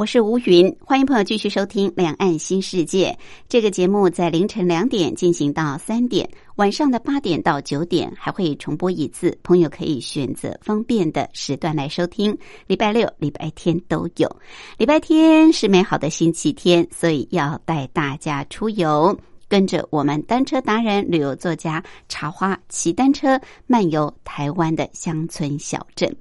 我是吴云，欢迎朋友继续收听《两岸新世界》这个节目，在凌晨两点进行到三点，晚上的八点到九点还会重播一次，朋友可以选择方便的时段来收听。礼拜六、礼拜天都有。礼拜天是美好的星期天，所以要带大家出游，跟着我们单车达人、旅游作家茶花骑单车漫游台湾的乡村小镇。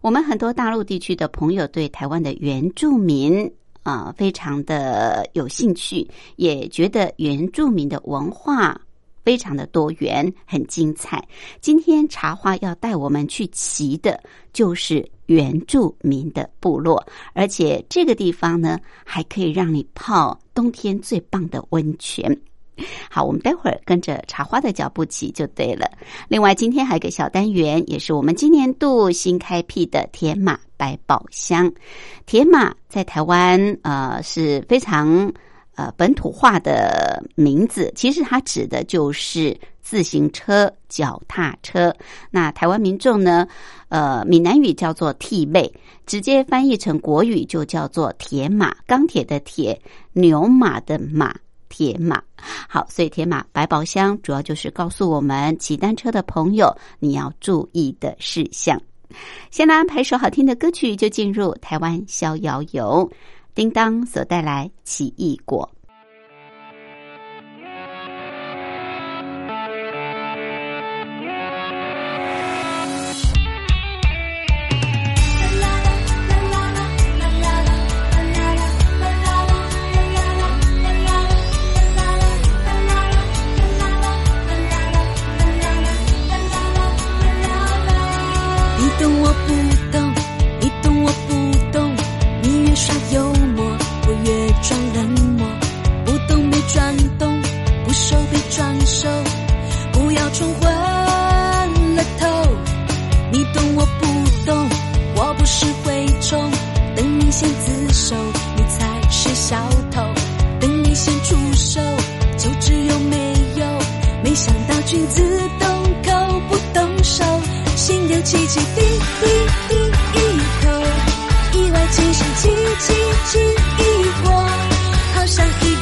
我们很多大陆地区的朋友对台湾的原住民啊，非常的有兴趣，也觉得原住民的文化非常的多元，很精彩。今天茶花要带我们去骑的，就是原住民的部落，而且这个地方呢，还可以让你泡冬天最棒的温泉。好，我们待会儿跟着茶花的脚步起就对了。另外，今天还有个小单元，也是我们今年度新开辟的铁马百宝箱。铁马在台湾呃是非常呃本土化的名字，其实它指的就是自行车、脚踏车。那台湾民众呢，呃，闽南语叫做“替背”，直接翻译成国语就叫做铁马，钢铁的铁，牛马的马。铁马，好，所以铁马百宝箱主要就是告诉我们骑单车的朋友你要注意的事项。先来安排首好听的歌曲，就进入台湾逍遥游，叮当所带来奇异果。冲昏了头你懂我不懂我不是蛔虫等你先自首你才是小偷。等你先出手就只有没有没想到君子动口不动手。心有戚戚滴滴滴一口意外惊喜轻轻轻易过好像一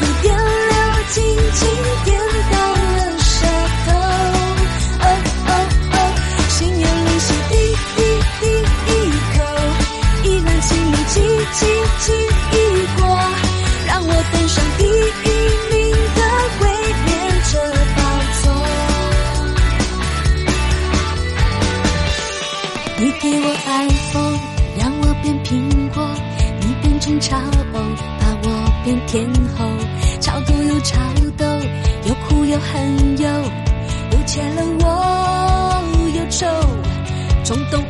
争吵把我变天后，吵多又吵斗，又哭又恨又，又欠了我忧愁，冲动。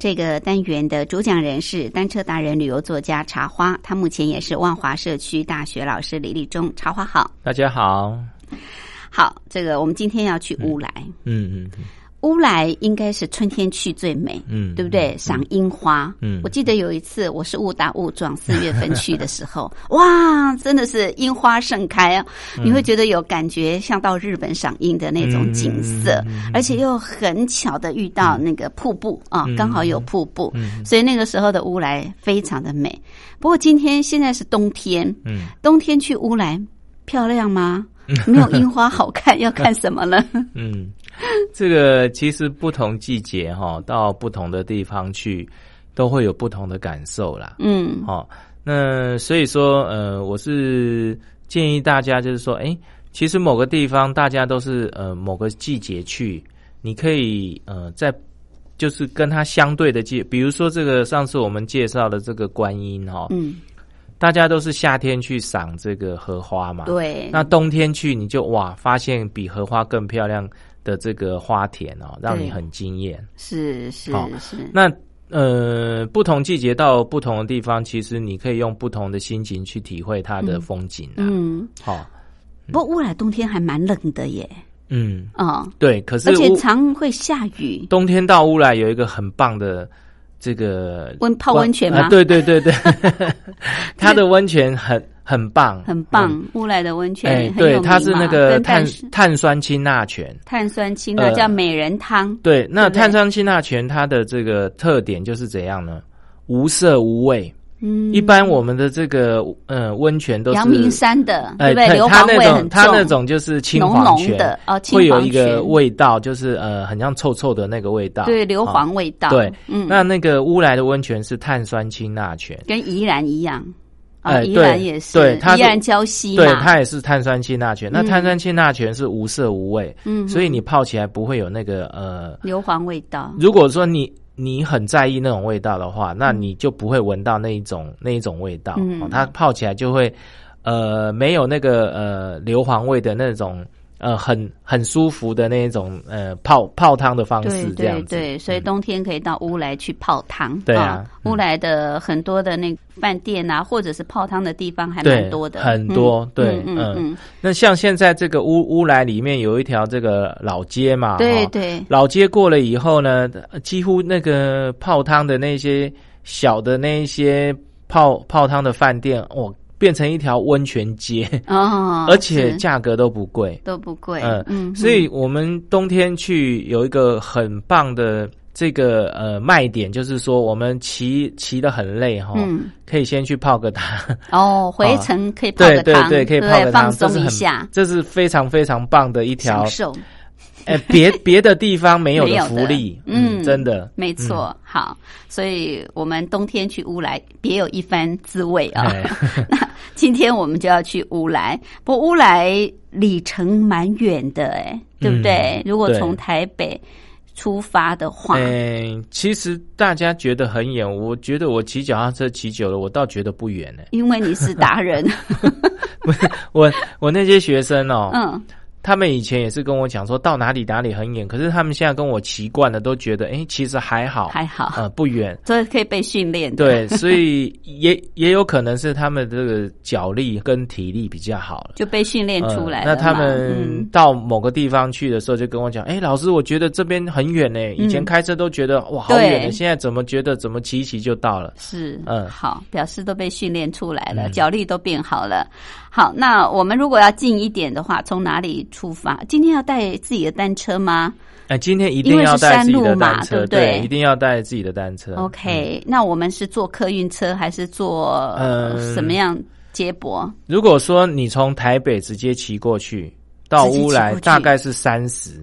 这个单元的主讲人是单车达人、旅游作家茶花，他目前也是万华社区大学老师李立忠。茶花好，大家好。好，这个我们今天要去乌来。嗯嗯嗯。乌来应该是春天去最美，嗯，对不对？赏樱花，嗯，我记得有一次我是误打误撞四月份去的时候，哇，真的是樱花盛开啊！你会觉得有感觉像到日本赏樱的那种景色，而且又很巧的遇到那个瀑布啊，刚好有瀑布，所以那个时候的乌来非常的美。不过今天现在是冬天，嗯，冬天去乌来漂亮吗？没有樱花好看，要看什么呢？嗯。这个其实不同季节哈，到不同的地方去，都会有不同的感受啦。嗯，好，那所以说，呃，我是建议大家就是说，哎，其实某个地方大家都是呃某个季节去，你可以呃在就是跟它相对的季，比如说这个上次我们介绍的这个观音哈，嗯，大家都是夏天去赏这个荷花嘛，对，那冬天去你就哇发现比荷花更漂亮。的这个花田哦，让你很惊艳。是是是。那呃，不同季节到不同的地方，其实你可以用不同的心情去体会它的风景。嗯，好。不过乌来冬天还蛮冷的耶。嗯啊，对。可是而且常会下雨。冬天到乌来有一个很棒的这个温泡温泉吗？对对对对，它的温泉很。很棒，很棒！乌来的温泉，哎，对，它是那个碳碳酸氢钠泉，碳酸氢钠叫美人汤。对，那碳酸氢钠泉它的这个特点就是怎样呢？无色无味。嗯，一般我们的这个呃温泉都是阳明山的，对不对？它那种它那种就是清黄泉的哦，会有一个味道，就是呃，很像臭臭的那个味道，对，硫磺味道。对，嗯，那那个乌来的温泉是碳酸氢钠泉，跟宜兰一样。啊，依然也是，对，它宜兰礁溪对，它也是碳酸氢钠泉。那碳酸氢钠泉是无色无味，嗯，所以你泡起来不会有那个呃硫磺味道。如果说你你很在意那种味道的话，那你就不会闻到那一种那一种味道。嗯，它泡起来就会呃没有那个呃硫磺味的那种。呃，很很舒服的那种呃泡泡汤的方式，这样子。对，所以冬天可以到乌来去泡汤。对啊，乌来的很多的那饭店啊，或者是泡汤的地方还蛮多的。很多，对，嗯嗯。那像现在这个乌乌来里面有一条这个老街嘛，对对。老街过了以后呢，几乎那个泡汤的那些小的那些泡泡汤的饭店，哦。变成一条温泉街。哦，而且价格都不贵，都不贵。嗯嗯，所以我们冬天去有一个很棒的这个呃卖点，就是说我们骑骑的很累哈，可以先去泡个汤。哦，回程可以泡个汤，对对对，可以泡个汤，放松一下，这是非常非常棒的一条享受。哎，别别的地方没有的福利，嗯，真的没错。好，所以我们冬天去乌来，别有一番滋味啊。那今天我们就要去乌来，不乌来里程蛮远的，哎，对不对？如果从台北出发的话，哎，其实大家觉得很远，我觉得我骑脚踏车骑久了，我倒觉得不远呢。因为你是达人，不是我，我那些学生哦，嗯。他们以前也是跟我讲说到哪里哪里很远，可是他们现在跟我习惯了，都觉得哎，其实还好，还好，呃，不远，这可以被训练。对，所以也也有可能是他们这个脚力跟体力比较好了，就被训练出来了。那他们到某个地方去的时候，就跟我讲，哎，老师，我觉得这边很远呢。以前开车都觉得哇好远，现在怎么觉得怎么骑一骑就到了？是，嗯，好，表示都被训练出来了，脚力都变好了。好，那我们如果要近一点的话，从哪里出发？今天要带自己的单车吗？哎，今天一定要带自己的单车，对不对？一定要带自己的单车。OK，那我们是坐客运车还是坐呃什么样接驳？如果说你从台北直接骑过去到乌来，大概是三十。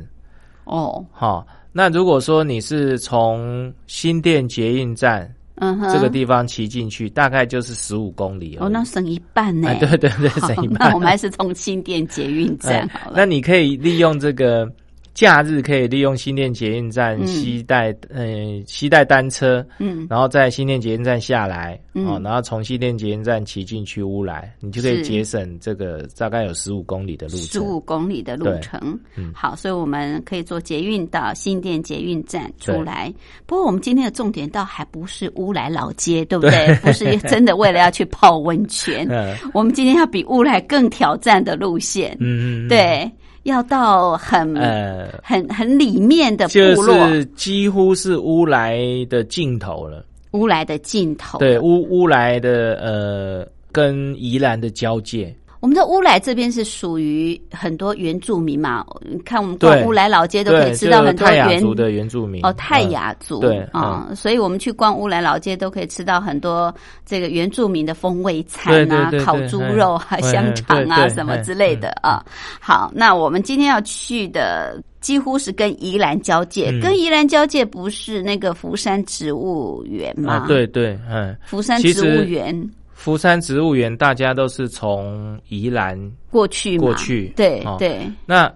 哦，好，那如果说你是从新店捷运站。嗯，这个地方骑进去大概就是十五公里哦，那省一半呢。对对对，省一半。那我们还是从新店捷运站好了。那你可以利用这个。假日可以利用新店捷运站西带，嗯，西带单车，嗯，然后在新店捷运站下来，哦，然后从新店捷运站骑进去乌来，你就可以节省这个大概有十五公里的路程。十五公里的路程，嗯，好，所以我们可以坐捷运到新店捷运站出来。不过我们今天的重点倒还不是乌来老街，对不对？不是真的为了要去泡温泉，我们今天要比乌来更挑战的路线，嗯嗯，对。要到很呃很很里面的部落，就是几乎是乌来的尽头了。乌来的尽头，对乌乌来的呃跟宜兰的交界。我们的乌来这边是属于很多原住民嘛？看我们逛乌来老街都可以吃到很多原族的原住民哦，泰雅族对啊，所以我们去逛乌来老街都可以吃到很多这个原住民的风味餐啊，烤猪肉啊、香肠啊什么之类的啊。好，那我们今天要去的几乎是跟宜兰交界，跟宜兰交界不是那个福山植物园吗？对对，嗯，福山植物园。福山植物园，大家都是从宜兰过去过去，对对。那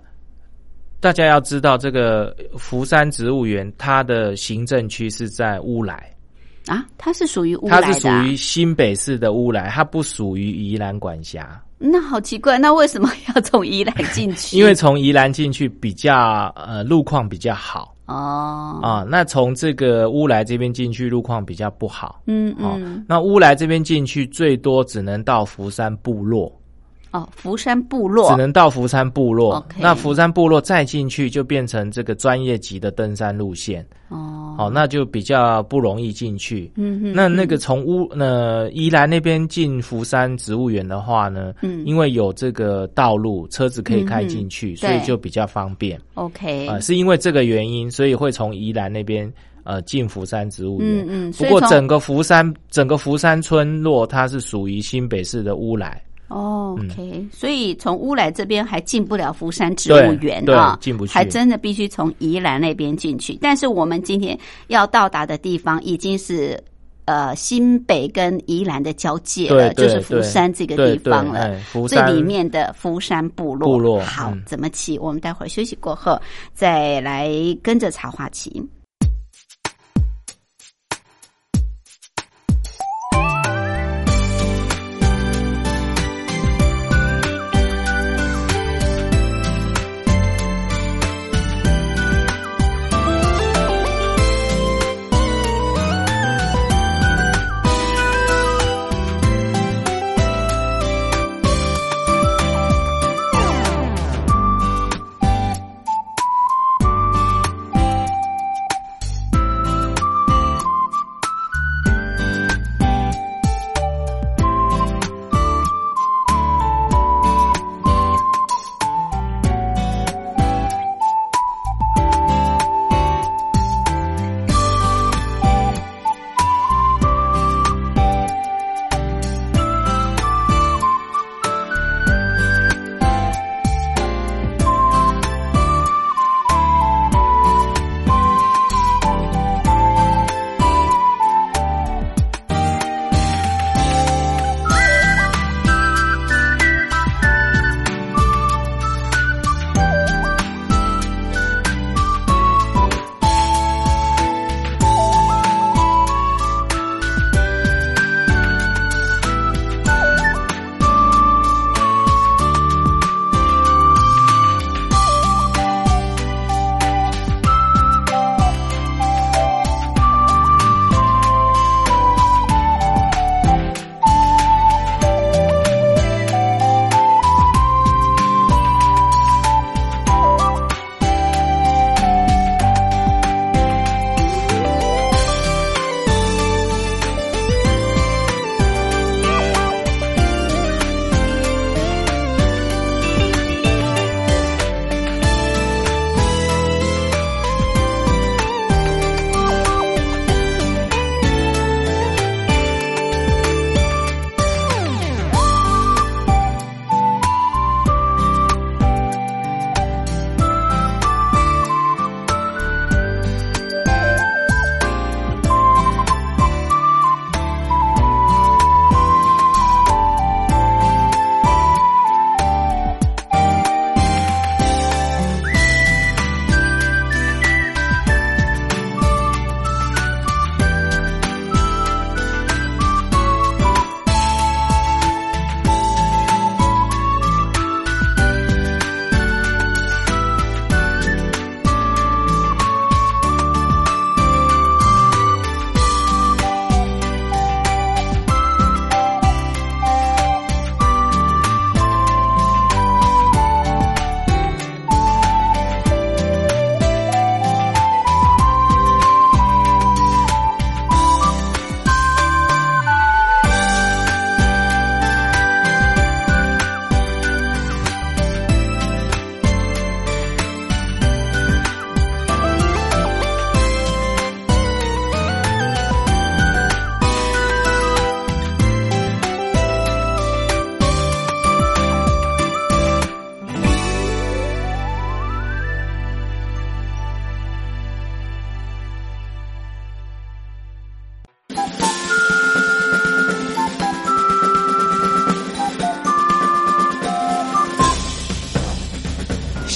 大家要知道，这个福山植物园，它的行政区是在乌来啊，它是属于乌来它是属于新北市的乌来，它不属于宜兰管辖。那好奇怪，那为什么要从宜兰进去？因为从宜兰进去比较呃路况比较好。哦。啊，那从这个乌来这边进去路况比较不好，嗯嗯，那乌来这边进去最多只能到福山部落。哦，福山部落只能到福山部落，那福山部落再进去就变成这个专业级的登山路线。哦，好，那就比较不容易进去。嗯哼，那那个从乌那宜兰那边进福山植物园的话呢，嗯，因为有这个道路，车子可以开进去，所以就比较方便。OK，啊，是因为这个原因，所以会从宜兰那边呃进福山植物园。嗯嗯，不过整个福山整个福山村落，它是属于新北市的乌来。哦，OK，所以从乌来这边还进不了福山植物园啊，进不去，还真的必须从宜兰那边进去。但是我们今天要到达的地方已经是呃新北跟宜兰的交界了，就是福山这个地方了。最里面的福山部落，部落好怎么骑？我们待会儿休息过后再来跟着茶花骑。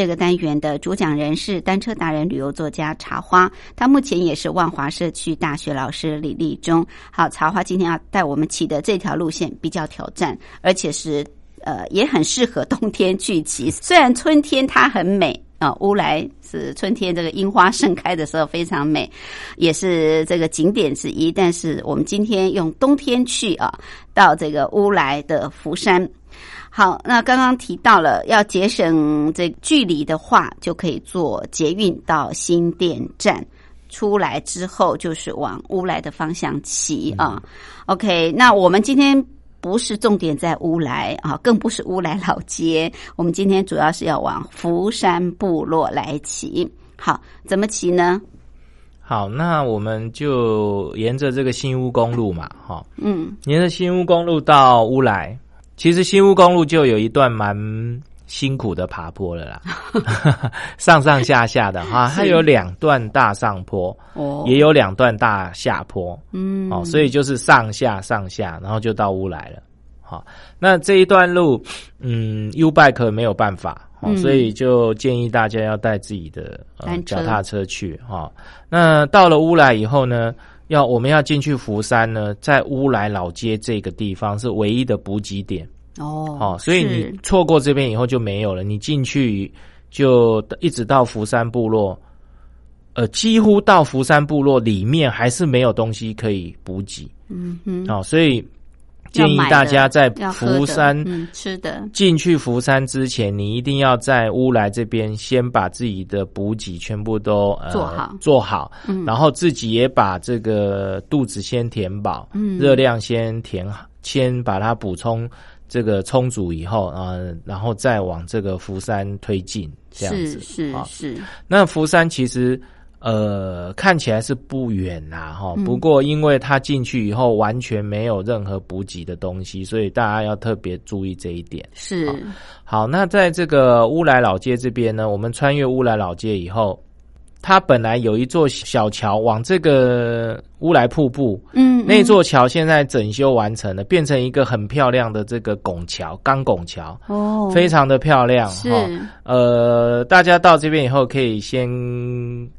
这个单元的主讲人是单车达人、旅游作家茶花，他目前也是万华社区大学老师李立忠。好，茶花今天要带我们骑的这条路线比较挑战，而且是呃也很适合冬天去骑。虽然春天它很美啊，乌来是春天这个樱花盛开的时候非常美，也是这个景点之一。但是我们今天用冬天去啊，到这个乌来的福山。好，那刚刚提到了要节省这距离的话，就可以坐捷运到新店站，出来之后就是往乌来的方向骑啊。OK，那我们今天不是重点在乌来啊，更不是乌来老街，我们今天主要是要往福山部落来骑。好，怎么骑呢？好，那我们就沿着这个新屋公路嘛，哈，嗯，沿着新屋公路到乌来。其实新屋公路就有一段蛮辛苦的爬坡了啦，上上下下的哈，它有两段大上坡，哦，也有两段大下坡，嗯，哦，所以就是上下上下，然后就到乌来了，好，那这一段路，嗯，U bike 没有办法，哦，所以就建议大家要带自己的脚踏车去哈。那到了乌来以后呢？要我们要进去福山呢，在乌来老街这个地方是唯一的补给点哦，好，所以你错过这边以后就没有了。你进去就一直到福山部落，呃，几乎到福山部落里面还是没有东西可以补给，嗯哼，好，所以。建议大家在福山吃的进去福山之前，你一定要在乌来这边先把自己的补给全部都做好做好，然后自己也把这个肚子先填饱，热量先填好，先把它补充这个充足以后啊，然后再往这个福山推进，这样子是是。那福山其实。呃，看起来是不远啦，哈。不过，因为他进去以后完全没有任何补给的东西，所以大家要特别注意这一点。是。好，那在这个乌来老街这边呢，我们穿越乌来老街以后。它本来有一座小桥往这个乌来瀑布，嗯，那座桥现在整修完成了，变成一个很漂亮的这个拱桥，钢拱桥，哦，非常的漂亮哈。呃，大家到这边以后可以先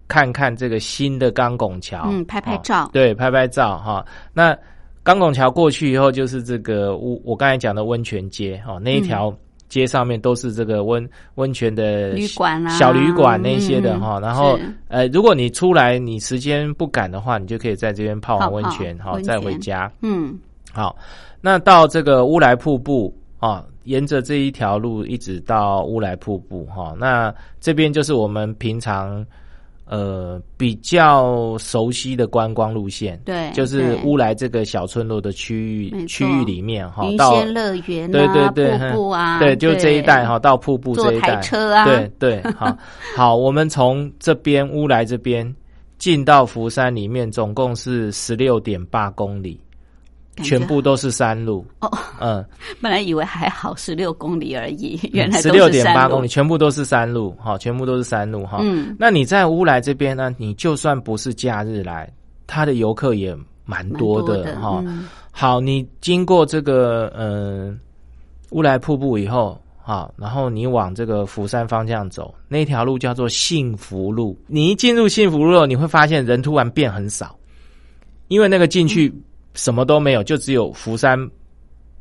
看看这个新的钢拱桥，嗯，拍拍照，对，拍拍照哈。那钢拱桥过去以后，就是这个乌，我刚才讲的温泉街哦，那一条。街上面都是这个温温泉的旅馆啊，小旅馆那些的哈。然后呃，如果你出来你时间不赶的话，你就可以在这边泡完温泉，好再回家。嗯，好，那到这个乌来瀑布啊，沿着这一条路一直到乌来瀑布哈。那这边就是我们平常。呃，比较熟悉的观光路线，对，就是乌来这个小村落的区域区域里面哈，云仙乐园对对对，瀑布啊，对，就这一带哈，到瀑布这一带，车啊，对对，好，好，我们从这边乌来这边进到福山里面，总共是十六点八公里。全部都是山路哦，嗯，本来以为还好，十六公里而已，原来十六点八公里，全部都是山路，哈，全部都是山路，哈。嗯，那你在乌来这边呢？你就算不是假日来，他的游客也蛮多的，哈。好，你经过这个嗯乌来瀑布以后，好，然后你往这个福山方向走，那条路叫做幸福路。你一进入幸福路，你会发现人突然变很少，因为那个进去。什么都没有，就只有福山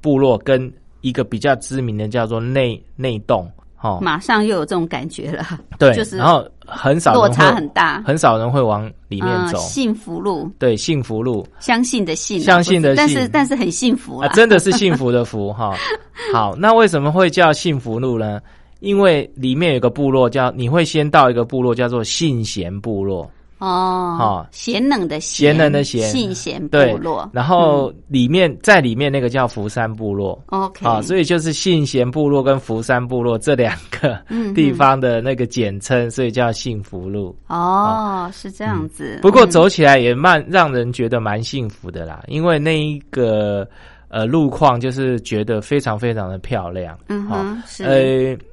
部落跟一个比较知名的叫做内内洞，哈，马上又有这种感觉了。对，就是然后很少落差很大，很少人会往里面走。幸福路，对，幸福路，相信的信，相信的信，但是但是很幸福啊，真的是幸福的福哈。好，那为什么会叫幸福路呢？因为里面有个部落叫，你会先到一个部落叫做信贤部落。哦，好，贤能的贤，贤能的贤，信贤部落。然后里面在里面那个叫福山部落。OK，啊，所以就是信贤部落跟福山部落这两个地方的那个简称，所以叫幸福路。哦，是这样子。不过走起来也蛮让人觉得蛮幸福的啦，因为那一个呃路况就是觉得非常非常的漂亮。嗯哼，是。呃。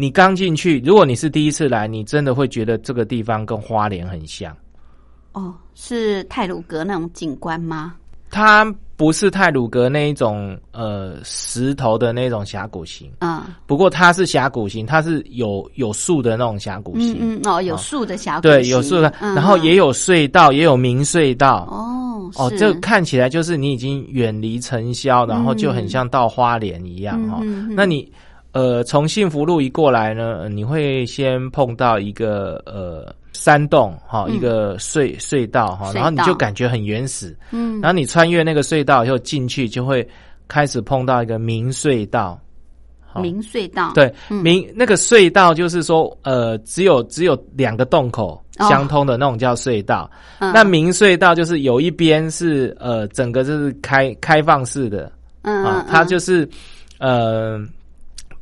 你刚进去，如果你是第一次来，你真的会觉得这个地方跟花莲很像。哦，是泰鲁阁那种景观吗？它不是泰鲁阁那一种呃石头的那种峡谷型啊，不过它是峡谷型，它是有有树的那种峡谷型。嗯哦，有树的峡谷，对，有树的，然后也有隧道，也有明隧道。哦哦，这看起来就是你已经远离尘嚣，然后就很像到花莲一样哈。那你。呃，从幸福路一过来呢，你会先碰到一个呃山洞哈，一个隧隧道哈，然后你就感觉很原始，嗯，然后你穿越那个隧道以后进去，就会开始碰到一个明隧道，明隧道。对，明那个隧道就是说呃，只有只有两个洞口相通的那种叫隧道，那明隧道就是有一边是呃整个就是开开放式的，嗯啊，它就是呃。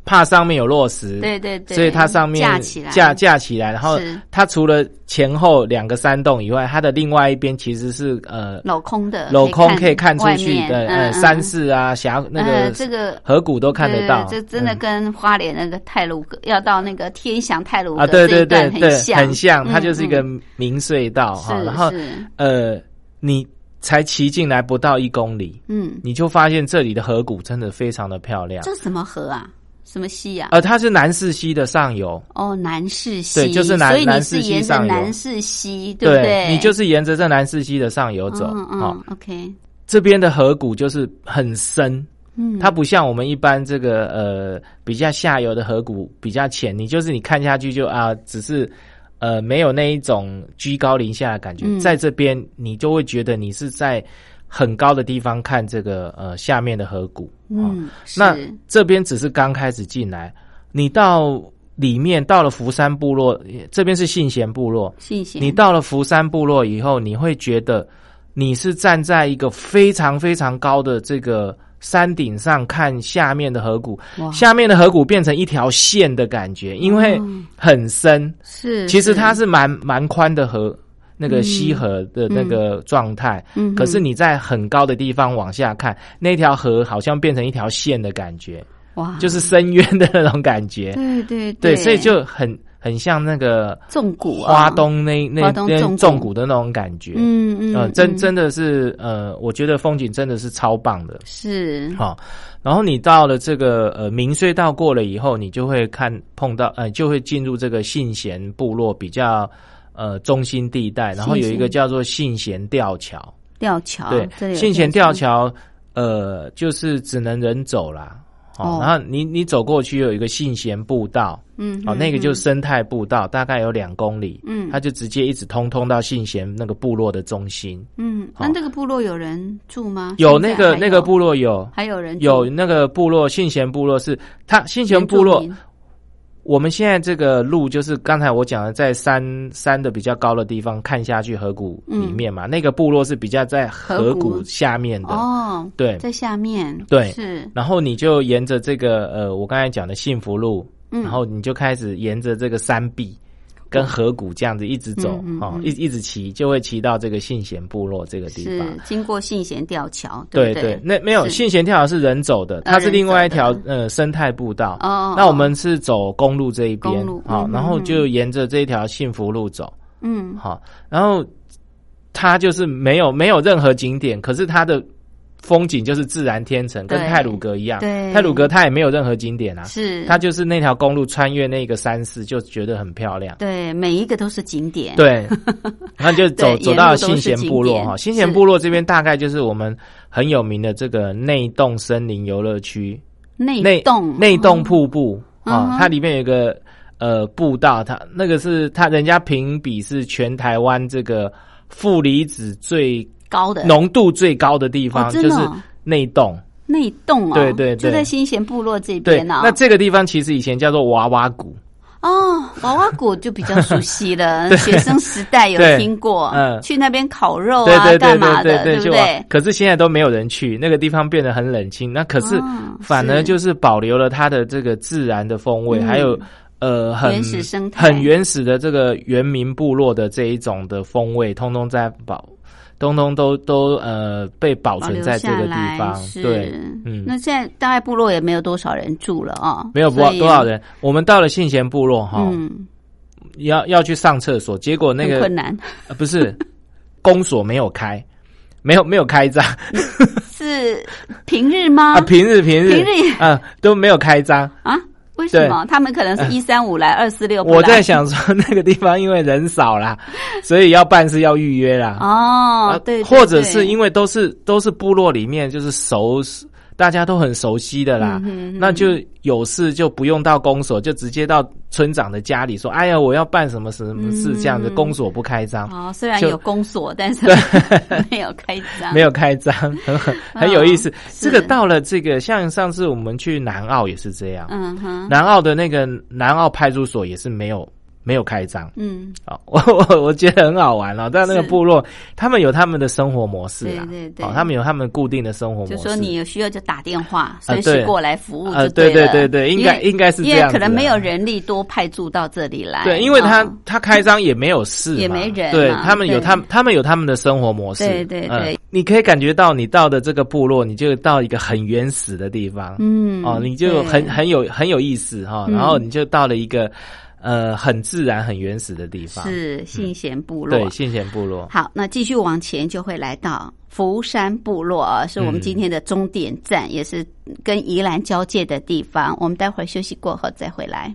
怕上面有落石，对对对，所以它上面架起来，架架起来，然后它除了前后两个山洞以外，它的另外一边其实是呃镂空的，镂空可以看出去的，呃山势啊峡那个这个河谷都看得到，这真的跟花莲那个泰鲁阁要到那个天祥泰鲁啊，对对对对，很像，它就是一个明隧道哈，然后呃你才骑进来不到一公里，嗯，你就发现这里的河谷真的非常的漂亮，这什么河啊？什么溪呀？呃，它是南势溪的上游。哦，南势溪，对，就是南南势溪上游。南势溪，对不对？你就是沿着这南势溪的上游走。嗯嗯，OK。这边的河谷就是很深，嗯，它不像我们一般这个呃比较下游的河谷比较浅，你就是你看下去就啊，只是呃没有那一种居高临下的感觉，在这边你就会觉得你是在。很高的地方看这个呃下面的河谷，嗯，那这边只是刚开始进来，你到里面到了福山部落，这边是信贤部落，信贤，你到了福山部落以后，你会觉得你是站在一个非常非常高的这个山顶上看下面的河谷，下面的河谷变成一条线的感觉，因为很深，是，其实它是蛮蛮宽的河。那个溪河的那个状态，嗯，可是你在很高的地方往下看，那条河好像变成一条线的感觉，哇，就是深渊的那种感觉，对对对，所以就很很像那个纵谷，花东那那边纵谷。的那种感觉，嗯嗯，真真的是呃，我觉得风景真的是超棒的，是。好，然后你到了这个呃明隧道过了以后，你就会看碰到呃，就会进入这个信贤部落比较。呃，中心地带，然后有一个叫做信贤吊桥。吊桥对，信贤吊桥，呃，就是只能人走啦。哦，然后你你走过去有一个信贤步道，嗯，哦，那个就是生态步道，大概有两公里，嗯，它就直接一直通通到信贤那个部落的中心。嗯，那那个部落有人住吗？有那个那个部落有，还有人有那个部落信贤部落是它信贤部落。我们现在这个路就是刚才我讲的，在山山的比较高的地方看下去河谷里面嘛，那个部落是比较在河谷下面的。哦，对，在下面对。是，然后你就沿着这个呃，我刚才讲的幸福路，然后你就开始沿着这个山壁。跟河谷这样子一直走哦，一一直骑就会骑到这个信贤部落这个地方，经过信贤吊桥。对对，那没有信贤吊桥是人走的，它是另外一条呃生态步道。哦，那我们是走公路这一边，好，然后就沿着这一条幸福路走。嗯，好，然后它就是没有没有任何景点，可是它的。风景就是自然天成，跟泰鲁阁一样。对，泰鲁阁它也没有任何景点啊，是它就是那条公路穿越那个山势，就觉得很漂亮。对，每一个都是景点。对，然后就走走到新贤部落哈，新贤部落这边大概就是我们很有名的这个内洞森林游乐区。内内洞内洞瀑布啊，它里面有个呃步道，它那个是它人家评比是全台湾这个负离子最。高的浓度最高的地方就是内洞内洞哦，对对，就在新贤部落这边呢。那这个地方其实以前叫做娃娃谷。哦，娃娃谷就比较熟悉了，学生时代有听过，嗯，去那边烤肉啊，干嘛的，对不对？可是现在都没有人去，那个地方变得很冷清。那可是反而就是保留了它的这个自然的风味，还有呃很原始生态、很原始的这个原民部落的这一种的风味，通通在保。东东都都呃被保存在这个地方，对，嗯，那现在大概部落也没有多少人住了啊，没有多多少人。我们到了信贤部落哈，要要去上厕所，结果那个困难，不是公所没有开，没有没有开张，是平日吗？啊，平日平日平日啊都没有开张啊。为什么他们可能是一三五来二四六？我在想说那个地方因为人少啦，所以要办事要预约啦。哦，对，或者是因为都是都是部落里面就是熟。大家都很熟悉的啦，嗯那就有事就不用到公所，就直接到村长的家里说：“哎呀，我要办什么什么事？”这样子，公所不开张。哦，虽然有公所，但是 没有开张，没有开张，很很很有意思。这个到了这个，像上次我们去南澳也是这样。嗯哼，南澳的那个南澳派出所也是没有。没有开张，嗯，好，我我我觉得很好玩哦，但那个部落，他们有他们的生活模式啊，对对对，他们有他们固定的生活模式，就说你有需要就打电话，随时过来服务就对对对对，应该应该是这样，因为可能没有人力多派驻到这里来，对，因为他他开张也没有事，也没人，对他们有他他们有他们的生活模式，对对对，你可以感觉到你到的这个部落，你就到一个很原始的地方，嗯，哦，你就很很有很有意思哈，然后你就到了一个。呃，很自然、很原始的地方是信贤部落。对，信贤部落。好，那继续往前就会来到福山部落啊，是我们今天的终点站，也是跟宜兰交界的地方。我们待会儿休息过后再回来。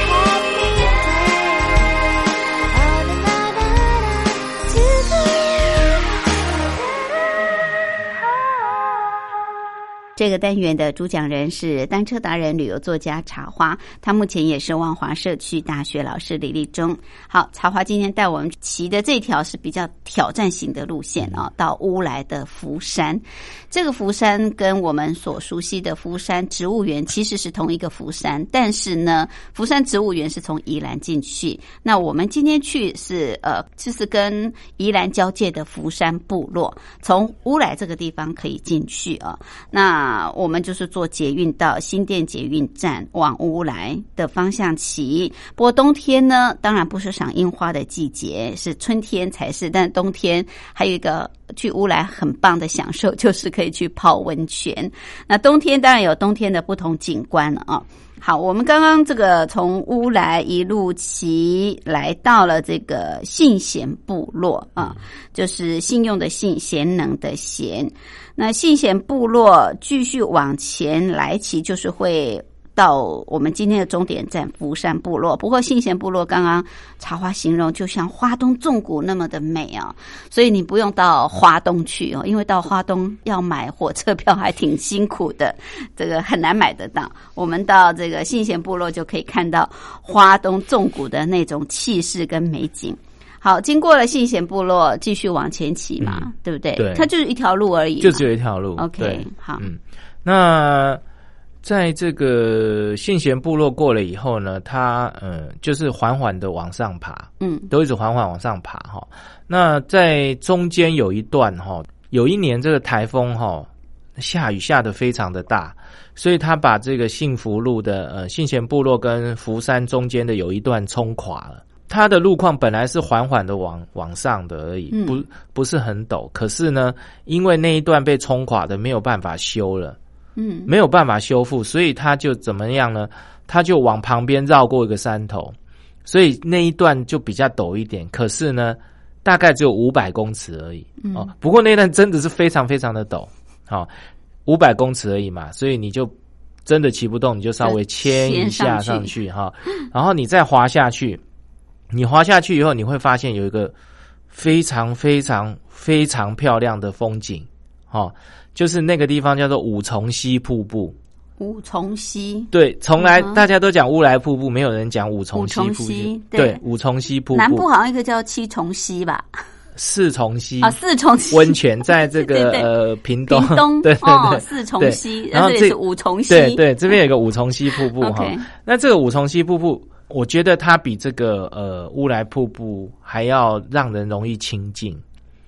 这个单元的主讲人是单车达人、旅游作家茶花，他目前也是万华社区大学老师李立忠。好，茶花今天带我们骑的这条是比较挑战型的路线啊，到乌来的福山。这个福山跟我们所熟悉的福山植物园其实是同一个福山，但是呢，福山植物园是从宜兰进去。那我们今天去是呃，就是跟宜兰交界的福山部落，从乌来这个地方可以进去啊。那啊，我们就是坐捷运到新店捷运站往乌来的方向骑。不过冬天呢，当然不是赏樱花的季节，是春天才是。但冬天还有一个去乌来很棒的享受，就是可以去泡温泉。那冬天当然有冬天的不同景观了啊。好，我们刚刚这个从乌来一路骑来到了这个信贤部落啊，就是信用的信，贤能的贤。那信贤部落继续往前来骑，就是会到我们今天的终点站福山部落。不过信贤部落刚刚茶花形容就像花东纵谷那么的美啊，所以你不用到花东去哦，因为到花东要买火车票还挺辛苦的，这个很难买得到。我们到这个信贤部落就可以看到花东纵谷的那种气势跟美景。好，经过了信贤部落，继续往前骑嘛，对不对？对，它就是一条路而已，就只有一条路。OK，好，嗯，那在这个信贤部落过了以后呢，它呃就是缓缓的往上爬，嗯，都一直缓缓往上爬哈。那在中间有一段哈，有一年这个台风哈下雨下的非常的大，所以他把这个幸福路的呃信贤部落跟福山中间的有一段冲垮了。它的路况本来是缓缓的往往上的而已，不不是很陡。可是呢，因为那一段被冲垮的没有办法修了，嗯，没有办法修复，所以他就怎么样呢？他就往旁边绕过一个山头，所以那一段就比较陡一点。可是呢，大概只有五百公尺而已哦。不过那段真的是非常非常的陡，好，五百公尺而已嘛，所以你就真的骑不动，你就稍微牵一下上去哈，然后你再滑下去。你滑下去以后，你会发现有一个非常非常非常漂亮的风景，哦，就是那个地方叫做五重溪瀑布。五重溪。对，从来大家都讲乌来瀑布，没有人讲五重溪瀑布。对，五重溪瀑布。南部好像一个叫七重溪吧？四重溪。啊，四重溪。温泉在这个 呃屏东，对对对，四重溪，然后这是五重溪，对对，这边有个五重溪瀑布 哈。那这个五重溪瀑布。我觉得它比这个呃乌来瀑布还要让人容易亲近。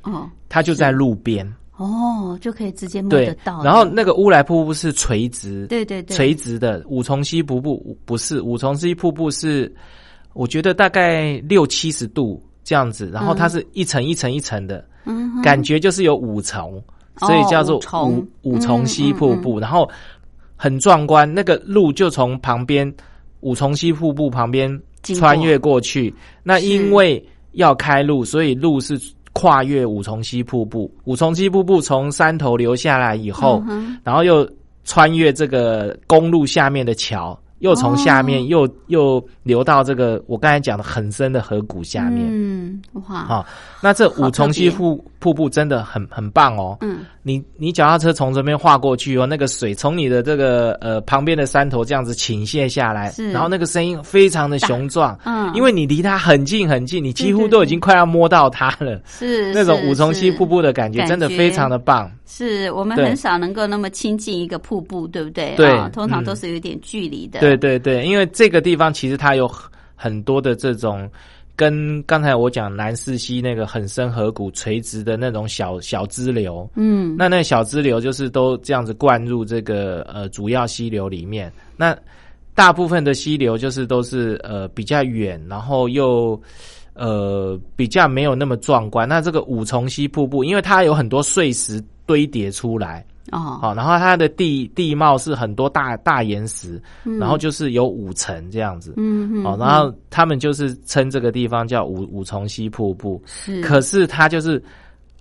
哦，它就在路边哦，就可以直接摸得到。然后那个乌来瀑布是垂直，对对对，垂直的。五重溪瀑布不是，五重溪瀑布是我觉得大概六七十度这样子，然后它是一层一层一层的，嗯，感觉就是有五重，所以叫做五五重溪瀑布，然后很壮观。那个路就从旁边。五重溪瀑布旁边穿越过去，那因为要开路，所以路是跨越五重溪瀑布。五重溪瀑布从山头流下来以后，然后又穿越这个公路下面的桥。又从下面又又流到这个我刚才讲的很深的河谷下面，嗯，哇，好，那这五重溪瀑瀑布真的很很棒哦，嗯，你你脚踏车从这边划过去哦，那个水从你的这个呃旁边的山头这样子倾泻下来，然后那个声音非常的雄壮，嗯，因为你离它很近很近，你几乎都已经快要摸到它了，是那种五重溪瀑布的感觉，真的非常的棒。是我们很少能够那么亲近一个瀑布，对不对？对，通常都是有点距离的。对对对，因为这个地方其实它有很多的这种，跟刚才我讲南四溪那个很深河谷垂直的那种小小支流，嗯，那那小支流就是都这样子灌入这个呃主要溪流里面。那大部分的溪流就是都是呃比较远，然后又呃比较没有那么壮观。那这个五重溪瀑布，因为它有很多碎石堆叠出来。哦，好，然后它的地地貌是很多大大岩石，然后就是有五层这样子，嗯嗯，哦，然后他们就是称这个地方叫五五重溪瀑布，是，可是它就是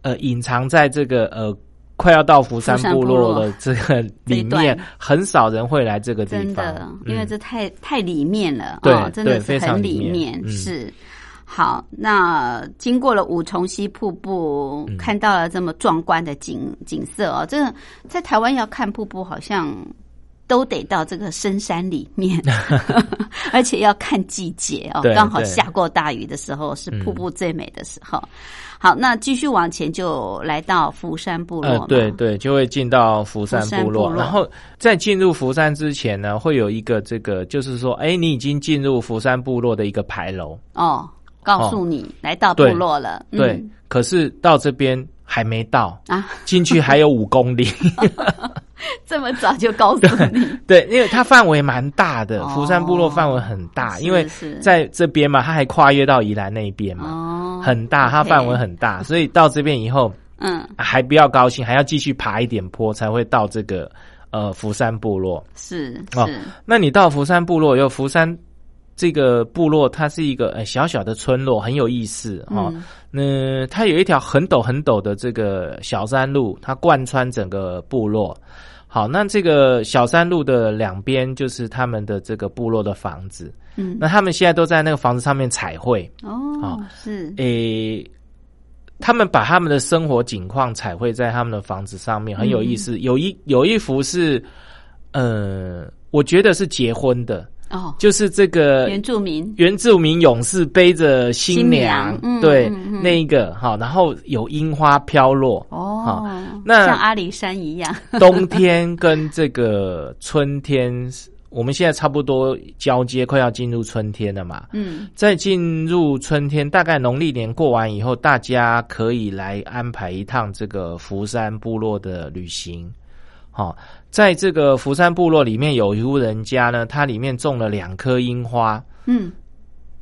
呃隐藏在这个呃快要到福山部落的这个里面，很少人会来这个地方，真的，因为这太太里面了，对，真的是很里面，是。好，那经过了五重溪瀑布，看到了这么壮观的景景色哦。这个在台湾要看瀑布，好像都得到这个深山里面，而且要看季节哦。刚好下过大雨的时候，是瀑布最美的时候。好，那继续往前就来到福山部落。对对，就会进到福山部落。然后在进入福山之前呢，会有一个这个，就是说，哎，你已经进入福山部落的一个牌楼哦。告诉你来到部落了，对，可是到这边还没到啊，进去还有五公里，这么早就告诉你？对，因为它范围蛮大的，福山部落范围很大，因为在这边嘛，它还跨越到宜兰那边嘛，哦很大，它范围很大，所以到这边以后，嗯，还不要高兴，还要继续爬一点坡才会到这个呃福山部落。是是，那你到福山部落有福山。这个部落它是一个呃小小的村落，很有意思哈。那它有一条很陡很陡的这个小山路，它贯穿整个部落。好，那这个小山路的两边就是他们的这个部落的房子。嗯，那他们现在都在那个房子上面彩绘。哦，是诶，他们把他们的生活景况彩绘在他们的房子上面，很有意思。有一有一幅是，呃，我觉得是结婚的。哦，就是这个原住民原住民勇士背着新娘，嗯对那一个哈，然后有樱花飘落哦，那像阿里山一样。冬天跟这个春天，我们现在差不多交接，快要进入春天了嘛。嗯，在进入春天，大概农历年过完以后，大家可以来安排一趟这个福山部落的旅行。好，在这个福山部落里面有一户人家呢，它里面种了两棵樱花。嗯，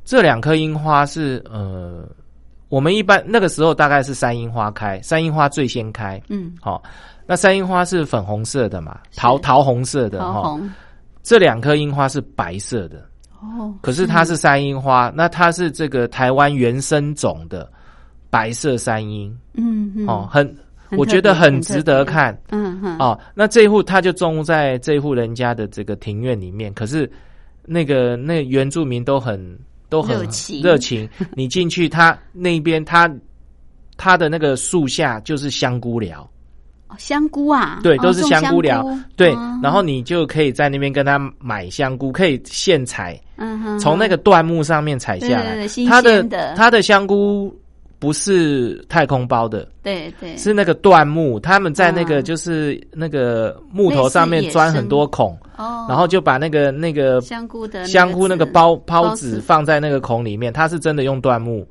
这两棵樱花是呃，我们一般那个时候大概是山樱花开，山樱花最先开。嗯，好，那山樱花是粉红色的嘛，桃桃红色的哈。这两棵樱花是白色的。哦，可是它是山樱花，那它是这个台湾原生种的白色山樱。嗯嗯，哦，很。我觉得很值得看，嗯哼，哦，那这一户他就种在这一户人家的这个庭院里面，可是那个那原住民都很都很热情，情。你进去他那边他他的那个树下就是香菇寮，香菇啊，对，都是香菇寮，对，然后你就可以在那边跟他买香菇，可以现采，嗯哼，从那个椴木上面采下来，他的他的香菇。不是太空包的，对对，是那个椴木，他们在那个就是那个木头上面钻很多孔，哦，然后就把那个那个香菇的香菇那个包包子放在那个孔里面，它是真的用椴木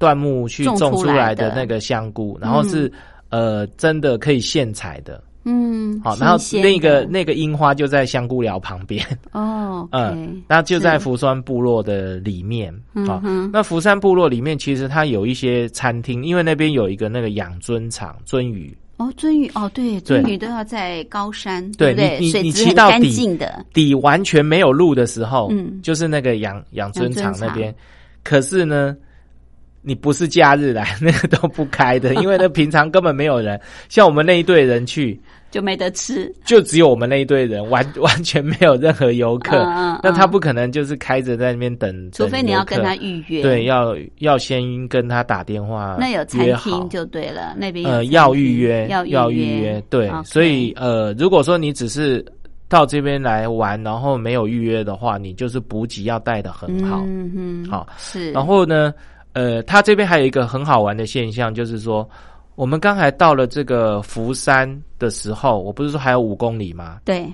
椴木去种出来的。那个香菇，然后是呃真的可以现采的。嗯，好，然后那个那个樱花就在香菇寮旁边哦，嗯，那就在福山部落的里面啊。那福山部落里面其实它有一些餐厅，因为那边有一个那个养尊场鳟鱼哦，鳟鱼哦，对，鳟鱼都要在高山，对你你你骑到底底完全没有路的时候，嗯，就是那个养养尊场那边，可是呢。你不是假日来，那个都不开的，因为那平常根本没有人。像我们那一队人去，就没得吃，就只有我们那一队人，完 完全没有任何游客。那他不可能就是开着在那边等，除非你要跟他预约。对，要要先跟他打电话。那有餐厅就对了，那边呃要预约，要要预约。对，所以呃，如果说你只是到这边来玩，然后没有预约的话，你就是补给要带的很好。嗯嗯，好是。然后呢？呃，他这边还有一个很好玩的现象，就是说，我们刚才到了这个福山的时候，我不是说还有五公里吗？对，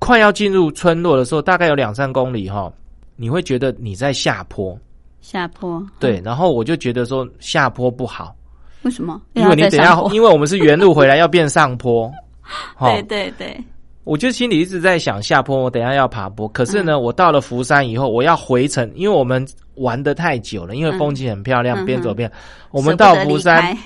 快要进入村落的时候，大概有两三公里哈，你会觉得你在下坡，下坡，对，然后我就觉得说下坡不好，为什么？因为你等下，因为我们是原路回来要变上坡，对对对，我就心里一直在想下坡，我等下要爬坡。可是呢，我到了福山以后，我要回程，因为我们玩的太久了，因为风景很漂亮，边走边。我们到福山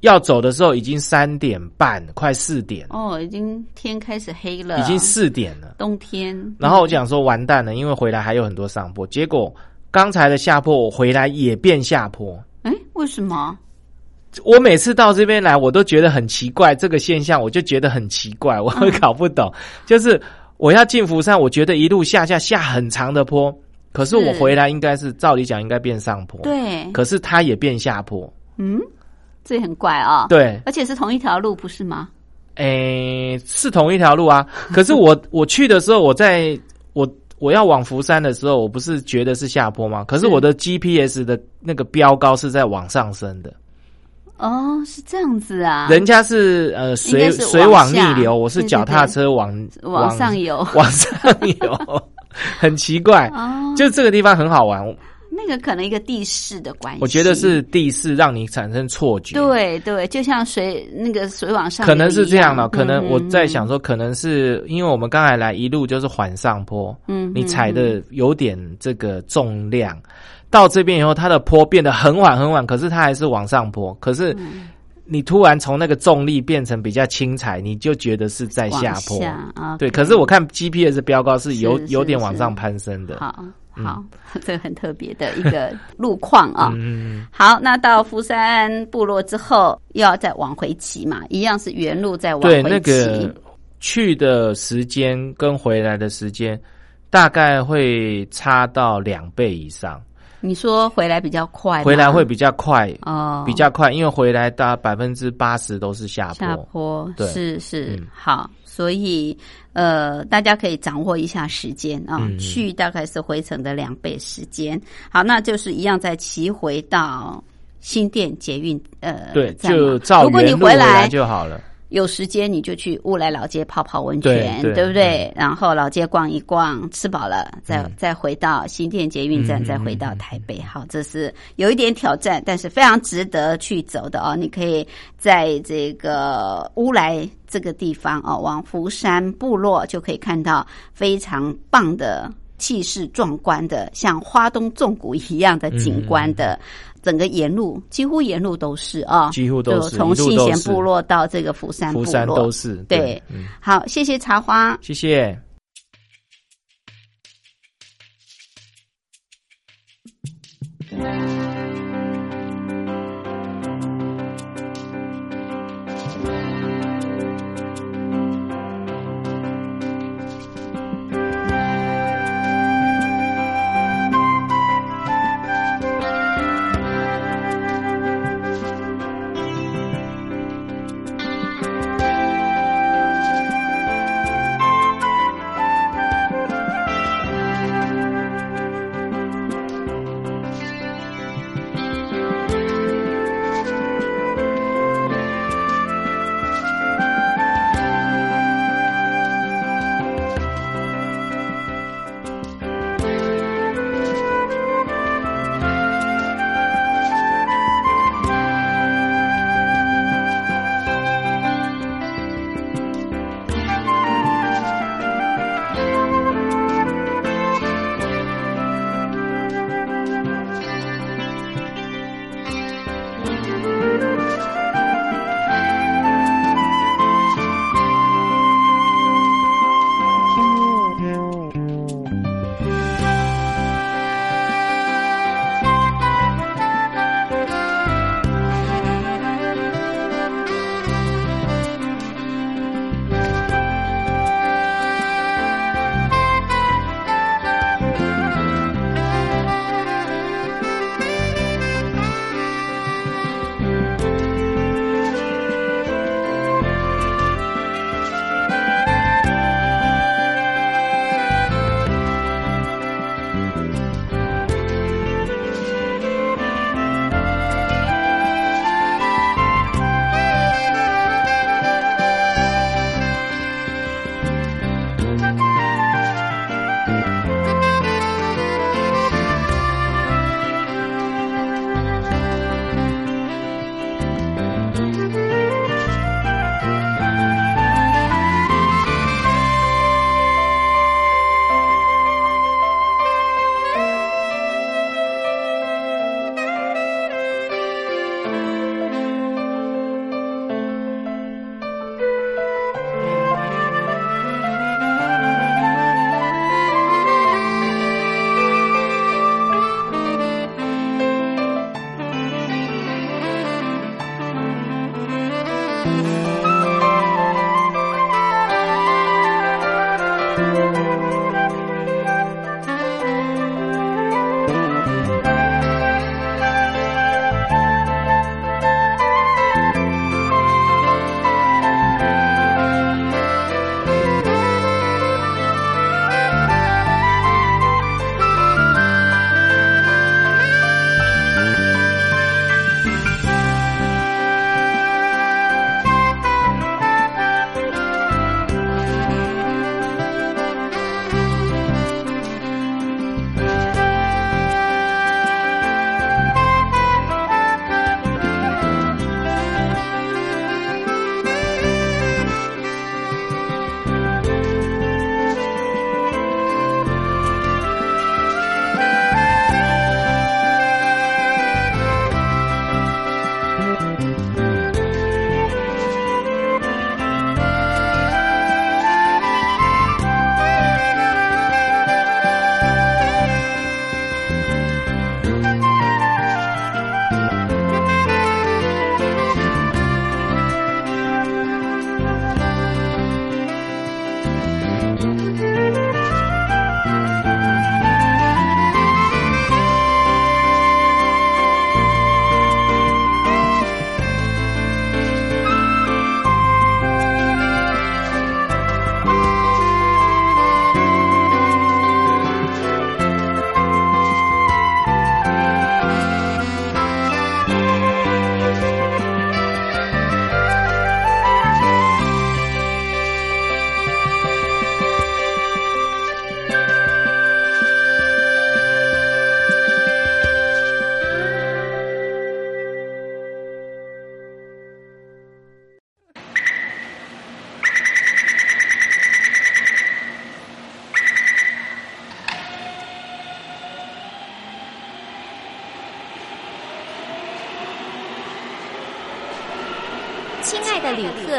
要走的时候已经三点半，快四点。哦，已经天开始黑了，已经四点了，冬天。然后我讲说完蛋了，因为回来还有很多上坡。结果刚才的下坡，我回来也变下坡。哎，为什么？我每次到这边来，我都觉得很奇怪，这个现象我就觉得很奇怪，我会搞不懂。就是我要进福山，我觉得一路下下下很长的坡，可是我回来应该是照理讲应该变上坡，对，可是它也变下坡，嗯，这很怪啊，对，而且是同一条路，不是吗？诶，是同一条路啊，可是我我去的时候，我在我我要往福山的时候，我不是觉得是下坡吗？可是我的 GPS 的那个标高是在往上升的。哦，是这样子啊！人家是呃水水往逆流，我是脚踏车往往上游，往上游，很奇怪。哦，就这个地方很好玩。那个可能一个地势的关系，我觉得是地势让你产生错觉。对对，就像水那个水往上，可能是这样的。可能我在想说，可能是因为我们刚才来一路就是缓上坡，嗯，你踩的有点这个重量。到这边以后，它的坡变得很缓很缓，可是它还是往上坡。可是你突然从那个重力变成比较轻踩，你就觉得是在下坡。对，可是我看 GPS 标高是有有点往上攀升的。好，好，这个很特别的一个路况啊。嗯，好，那到福山部落之后，又要再往回骑嘛，一样是原路再往回骑。对，那个去的时间跟回来的时间大概会差到两倍以上。你说回来比较快，回来会比较快哦，比较快，因为回来大百分之八十都是下坡，下坡，对，是是。好，所以呃，大家可以掌握一下时间啊，去大概是回程的两倍时间。好，那就是一样再骑回到新店捷运呃，对，就照原路回来就好了。有时间你就去乌来老街泡泡温泉，对不对？然后老街逛一逛，吃饱了再再回到新店捷运站，再回到台北。好，这是有一点挑战，但是非常值得去走的哦。你可以在这个乌来这个地方哦，往福山部落就可以看到非常棒的气势壮观的，像花东纵谷一样的景观的。整个沿路几乎沿路都是啊，几乎都是，从信贤部落到这个釜山部落，都是，对，好，谢谢茶花，谢谢。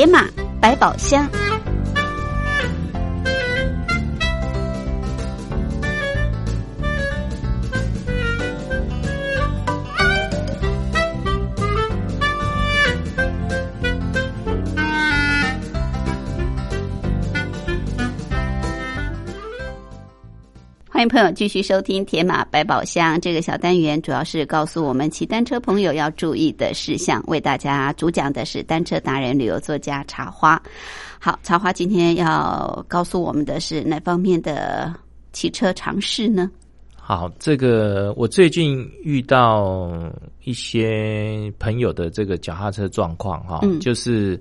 野马百宝箱。欢迎朋友继续收听《铁马百宝箱》这个小单元，主要是告诉我们骑单车朋友要注意的事项。为大家主讲的是单车达人、旅游作家茶花。好，茶花今天要告诉我们的是哪方面的骑车常识呢？好，这个我最近遇到一些朋友的这个脚踏车状况哈，嗯就是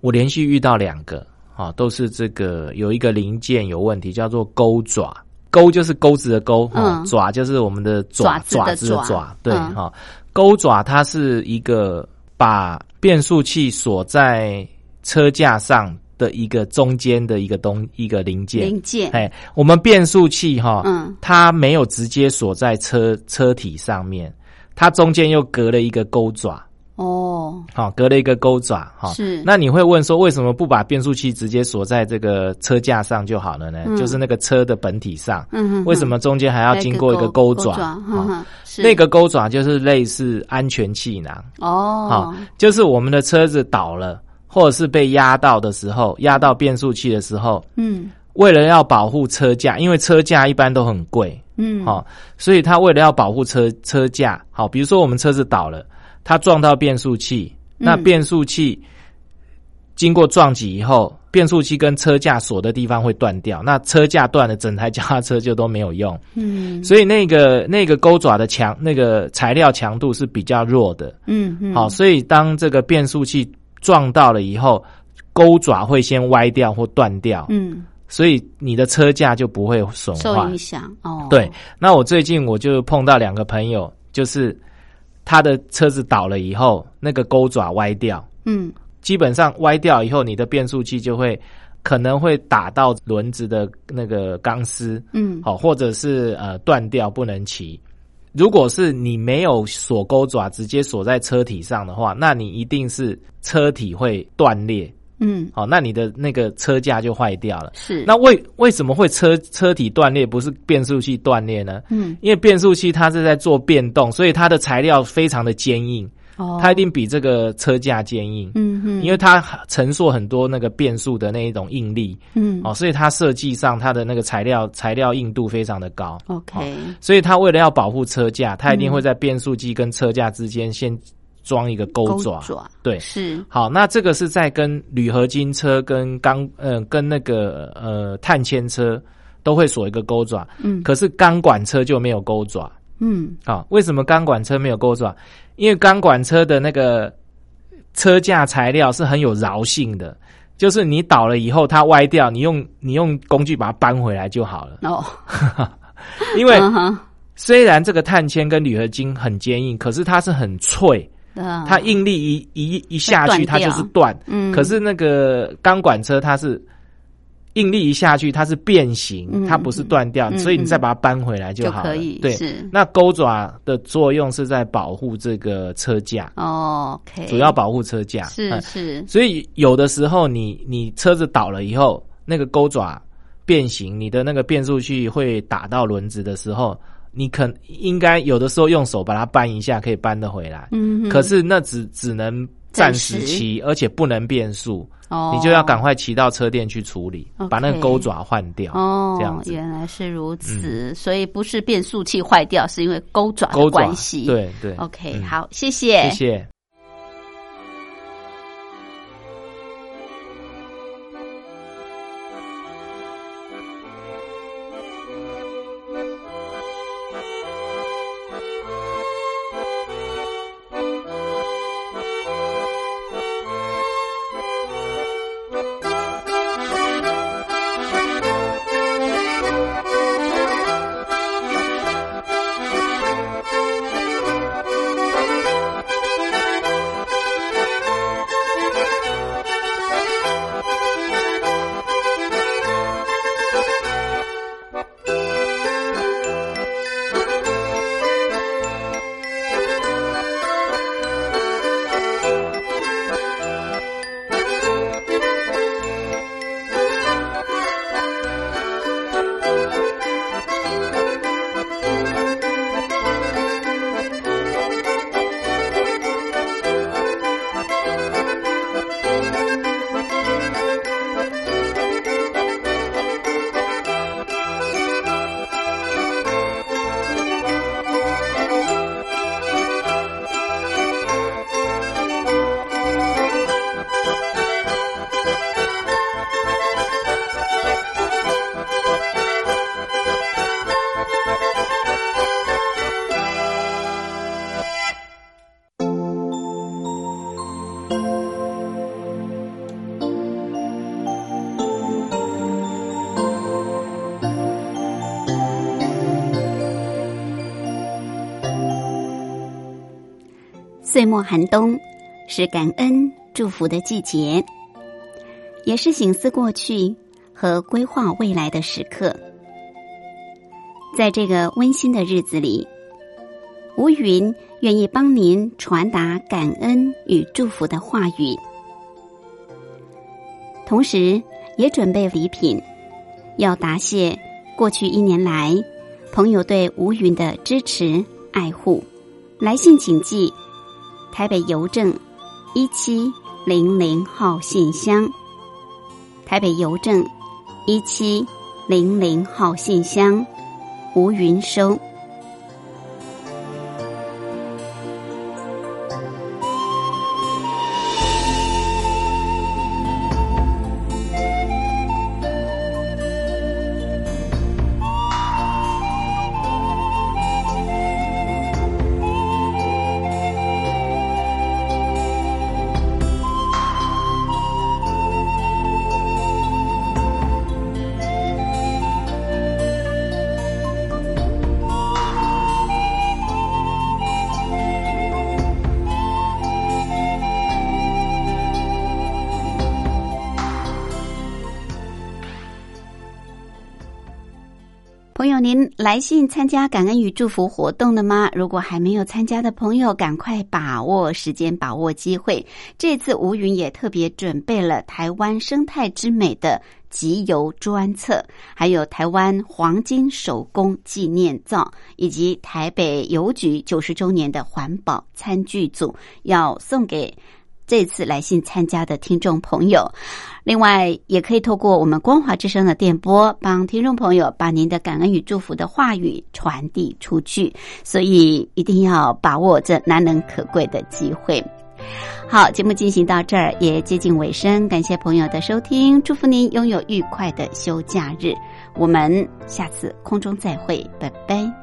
我连续遇到两个啊，都是这个有一个零件有问题，叫做钩爪。钩就是钩子的钩，哈、嗯爪就是我们的爪爪子的爪。对嗯。哈、钩爪它是一个把变速器锁在车架上的一个中间的一个东一个零件，零件，哎，我们变速器哈，嗯。它没有直接锁在车车体上面，它中间又隔了一个钩爪，哦，好、隔了一个钩爪，哈、是。那你会问说，为什么不把变速器直接锁在这个车架上就好了呢？嗯。就是那个车的本体上，嗯哼哼为什么中间还要经过一个钩爪？那个钩爪就是类似安全气囊，哦。好，就是我们的车子倒了，或者是被压到的时候，压到变速器的时候，嗯。为了要保护车架，因为车架一般都很贵，嗯，好、所以他为了要保护车车架，好，比如说我们车子倒了，它撞到变速器，那嗯变速器经过撞击以后，变速器跟车架锁的地方会断掉，那车架断了，整台脚踏车就都没有用，嗯。所以那个那个钩爪的强，那个材料强度是比较弱的，嗯嗯，好，所以当这个变速器撞到了以后，钩爪会先歪掉或断掉，嗯。所以你的车架就不会损坏受影。响哦，对，那我最近我就碰到两个朋友，就是他的车子倒了以后，那个钩爪歪掉，嗯。基本上歪掉以后，你的变速器就会可能会打到轮子的那个钢丝，嗯。好，或者是呃断掉不能骑。如果是你没有锁钩爪，直接锁在车体上的话，那你一定是车体会断裂，嗯。好，那你的那个车架就坏掉了。是。那为为什么会车车体断裂，不是变速器断裂呢？嗯。因为变速器它是在做变动，所以它的材料非常的坚硬，哦，它一定比这个车架坚硬，嗯嗯，因为它承受很多那个变速的那一种应力，嗯。哦，所以它设计上它的那个材料材料硬度非常的高。OK 所以它为了要保护车架，它一定会在变速机跟车架之间先装一个钩爪。爪对，是好，那这个是在跟铝合金车、跟钢呃跟那个呃碳纤车都会锁一个钩爪，嗯可是钢管车就没有钩爪。嗯啊，为什么钢管车没有钩爪？因为钢管车的那个车架材料是很有饶性的，就是你倒了以后它歪掉，你用你用工具把它搬回来就好了。哦，因为虽然这个碳纤跟铝合金很坚硬，可是它是很脆，啊它应力一一一下去它就是断。嗯。可是那个钢管车它是应力一下去它是变形，嗯它不是断掉，嗯所以你再把它搬回来就好了。可以对，是。那钩爪的作用是在保护这个车架，哦 OK 主要保护车架。是嗯是。所以有的时候你你车子倒了以后，那个钩爪变形，你的那个变速器会打到轮子的时候，你可应该有的时候用手把它扳一下，可以扳得回来。嗯可是那只只能暂暂时。时骑，而且不能变速，哦。你就要赶快骑到车店去处理把那个钩爪换掉。哦，这样原来是如此，所以不是变速器坏掉，是因为钩爪的关系。对对，OK，、嗯。好，谢谢，谢谢。岁末寒冬是感恩祝福的季节，也是醒思过去和规划未来的时刻。在这个温馨的日子里，吴云愿意帮您传达感恩与祝福的话语，同时也准备礼品，要答谢过去一年来朋友对吴云的支持爱护。来信请寄。台北邮政一七零零号信箱，台北邮政一七零零号信箱，吴云收。您来信参加感恩与祝福活动了吗？如果还没有参加的朋友，赶快把握时间，把握机会。这次吴云也特别准备了台湾生态之美的集邮专册，还有台湾黄金手工纪念照，以及台北邮局九十周年的环保餐具组，要送给。这次来信参加的听众朋友，另外也可以透过我们光华之声的电波，帮听众朋友把您的感恩与祝福的话语传递出去。所以一定要把握这难能可贵的机会。好，节目进行到这儿也接近尾声，感谢朋友的收听，祝福您拥有愉快的休假日。我们下次空中再会，拜拜。